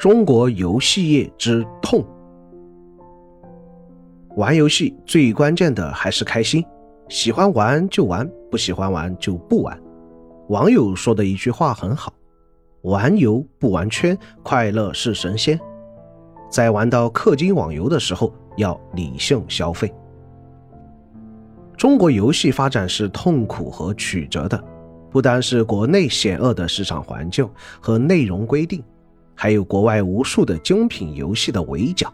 中国游戏业之痛。玩游戏最关键的还是开心，喜欢玩就玩，不喜欢玩就不玩。网友说的一句话很好：“玩游不玩圈，快乐是神仙。”在玩到氪金网游的时候，要理性消费。中国游戏发展是痛苦和曲折的，不单是国内险恶的市场环境和内容规定。还有国外无数的精品游戏的围剿，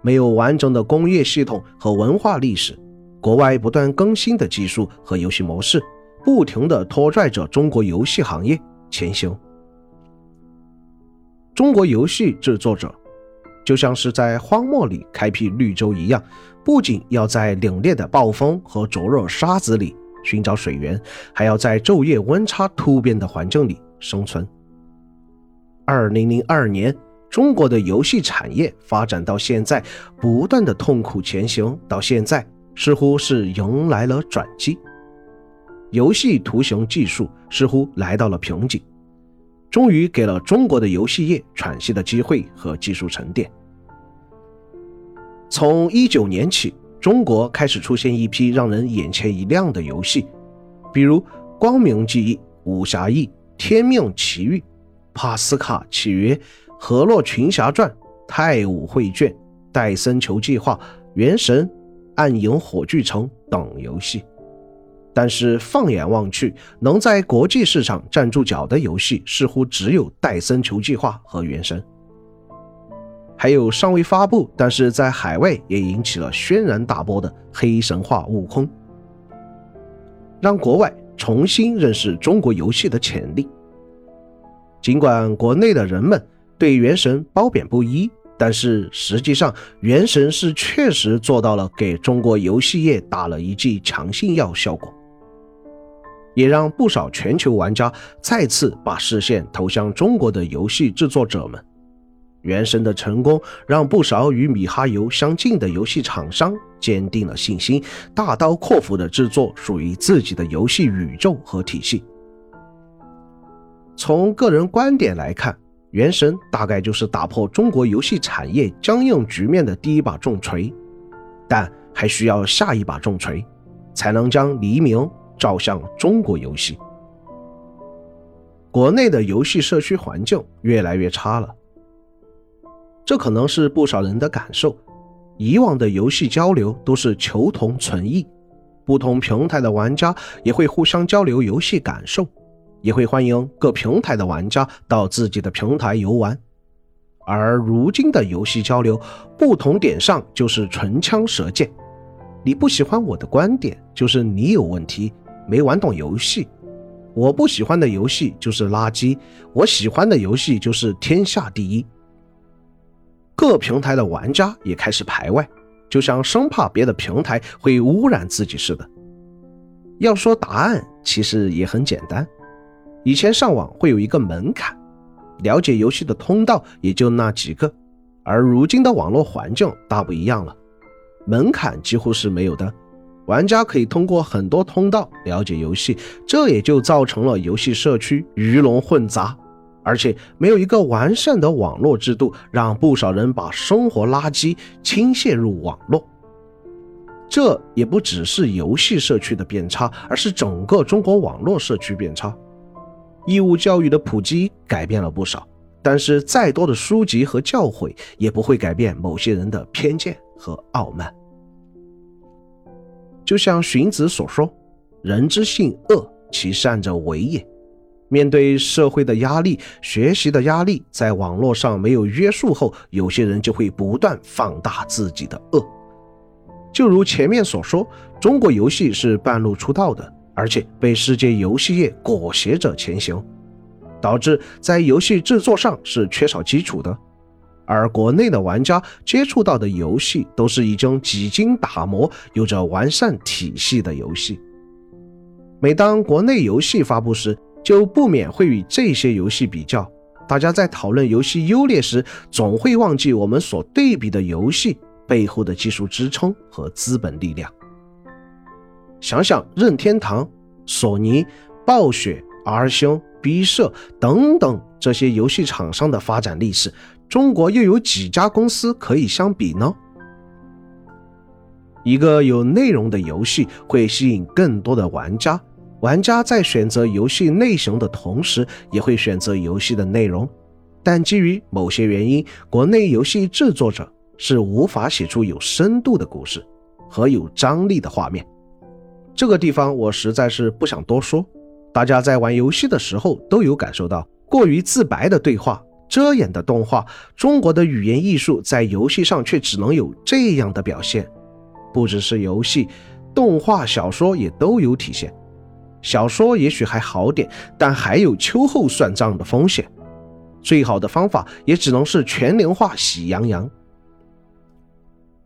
没有完整的工业系统和文化历史，国外不断更新的技术和游戏模式，不停地拖拽着中国游戏行业前行。中国游戏制作者就像是在荒漠里开辟绿洲一样，不仅要在凛冽的暴风和灼热沙子里寻找水源，还要在昼夜温差突变的环境里生存。二零零二年，中国的游戏产业发展到现在，不断的痛苦前行，到现在似乎是迎来了转机。游戏图形技术似乎来到了瓶颈，终于给了中国的游戏业喘息的机会和技术沉淀。从一九年起，中国开始出现一批让人眼前一亮的游戏，比如《光明记忆》《武侠义》《天命奇遇》。帕斯卡契约》《河洛群侠传》《太武绘卷》《戴森球计划》《原神》《暗影火炬城》等游戏，但是放眼望去，能在国际市场站住脚的游戏似乎只有《戴森球计划》和《原神》，还有尚未发布但是在海外也引起了轩然大波的《黑神话：悟空》，让国外重新认识中国游戏的潜力。尽管国内的人们对《原神》褒贬不一，但是实际上，《原神》是确实做到了给中国游戏业打了一剂强心药效果，也让不少全球玩家再次把视线投向中国的游戏制作者们。《原神》的成功让不少与米哈游相近的游戏厂商坚定了信心，大刀阔斧地制作属于自己的游戏宇宙和体系。从个人观点来看，《原神》大概就是打破中国游戏产业僵硬局面的第一把重锤，但还需要下一把重锤，才能将黎明照向中国游戏。国内的游戏社区环境越来越差了，这可能是不少人的感受。以往的游戏交流都是求同存异，不同平台的玩家也会互相交流游戏感受。也会欢迎各平台的玩家到自己的平台游玩，而如今的游戏交流，不同点上就是唇枪舌剑。你不喜欢我的观点，就是你有问题，没玩懂游戏；我不喜欢的游戏就是垃圾，我喜欢的游戏就是天下第一。各平台的玩家也开始排外，就像生怕别的平台会污染自己似的。要说答案，其实也很简单。以前上网会有一个门槛，了解游戏的通道也就那几个，而如今的网络环境大不一样了，门槛几乎是没有的，玩家可以通过很多通道了解游戏，这也就造成了游戏社区鱼龙混杂，而且没有一个完善的网络制度，让不少人把生活垃圾倾泻入网络。这也不只是游戏社区的变差，而是整个中国网络社区变差。义务教育的普及改变了不少，但是再多的书籍和教诲也不会改变某些人的偏见和傲慢。就像荀子所说：“人之性恶，其善者为也。”面对社会的压力、学习的压力，在网络上没有约束后，有些人就会不断放大自己的恶。就如前面所说，中国游戏是半路出道的。而且被世界游戏业裹挟着前行，导致在游戏制作上是缺少基础的，而国内的玩家接触到的游戏都是已经几经打磨、有着完善体系的游戏。每当国内游戏发布时，就不免会与这些游戏比较。大家在讨论游戏优劣时，总会忘记我们所对比的游戏背后的技术支撑和资本力量。想想任天堂、索尼、暴雪、R 星、B 社等等这些游戏厂商的发展历史，中国又有几家公司可以相比呢？一个有内容的游戏会吸引更多的玩家，玩家在选择游戏类型的同时，也会选择游戏的内容。但基于某些原因，国内游戏制作者是无法写出有深度的故事和有张力的画面。这个地方我实在是不想多说。大家在玩游戏的时候都有感受到，过于自白的对话、遮掩的动画，中国的语言艺术在游戏上却只能有这样的表现。不只是游戏，动画、小说也都有体现。小说也许还好点，但还有秋后算账的风险。最好的方法也只能是全年化喜羊羊。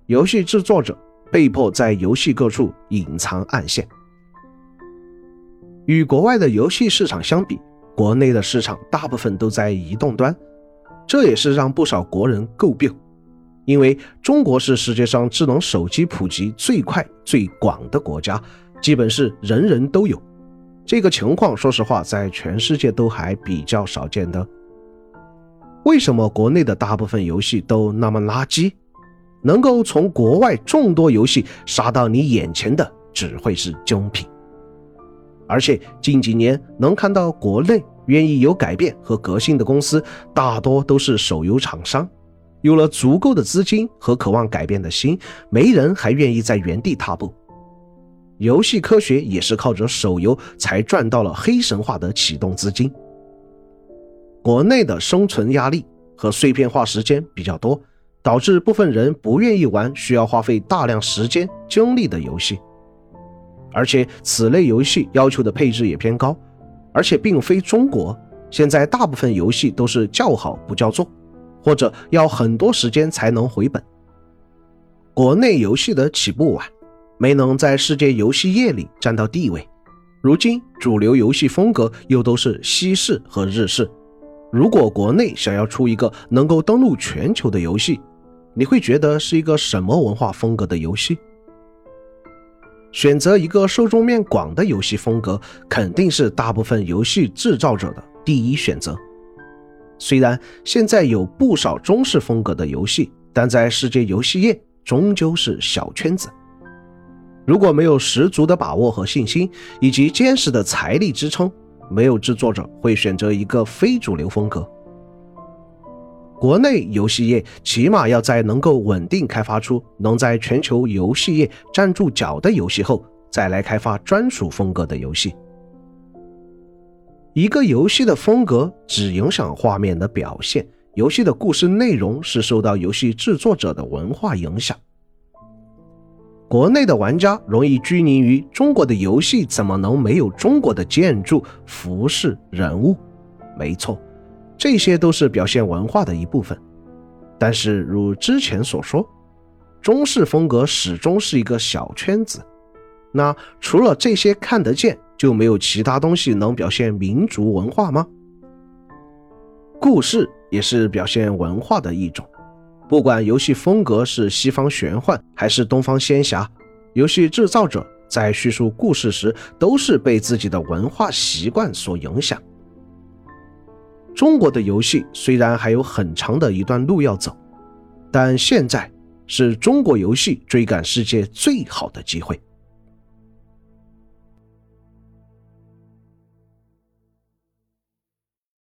游戏制作者被迫在游戏各处隐藏暗线。与国外的游戏市场相比，国内的市场大部分都在移动端，这也是让不少国人诟病。因为中国是世界上智能手机普及最快最广的国家，基本是人人都有。这个情况，说实话，在全世界都还比较少见的。为什么国内的大部分游戏都那么垃圾？能够从国外众多游戏杀到你眼前的，只会是精品。而且近几年能看到国内愿意有改变和革新的公司，大多都是手游厂商。有了足够的资金和渴望改变的心，没人还愿意在原地踏步。游戏科学也是靠着手游才赚到了黑神话的启动资金。国内的生存压力和碎片化时间比较多，导致部分人不愿意玩需要花费大量时间精力的游戏。而且此类游戏要求的配置也偏高，而且并非中国，现在大部分游戏都是叫好不叫座。或者要很多时间才能回本。国内游戏的起步晚，没能在世界游戏业里占到地位。如今主流游戏风格又都是西式和日式。如果国内想要出一个能够登陆全球的游戏，你会觉得是一个什么文化风格的游戏？选择一个受众面广的游戏风格，肯定是大部分游戏制造者的第一选择。虽然现在有不少中式风格的游戏，但在世界游戏业终究是小圈子。如果没有十足的把握和信心，以及坚实的财力支撑，没有制作者会选择一个非主流风格。国内游戏业起码要在能够稳定开发出能在全球游戏业站住脚的游戏后，再来开发专属风格的游戏。一个游戏的风格只影响画面的表现，游戏的故事内容是受到游戏制作者的文化影响。国内的玩家容易拘泥于中国的游戏，怎么能没有中国的建筑、服饰、人物？没错，这些都是表现文化的一部分。但是如之前所说，中式风格始终是一个小圈子。那除了这些看得见。就没有其他东西能表现民族文化吗？故事也是表现文化的一种。不管游戏风格是西方玄幻还是东方仙侠，游戏制造者在叙述故事时都是被自己的文化习惯所影响。中国的游戏虽然还有很长的一段路要走，但现在是中国游戏追赶世界最好的机会。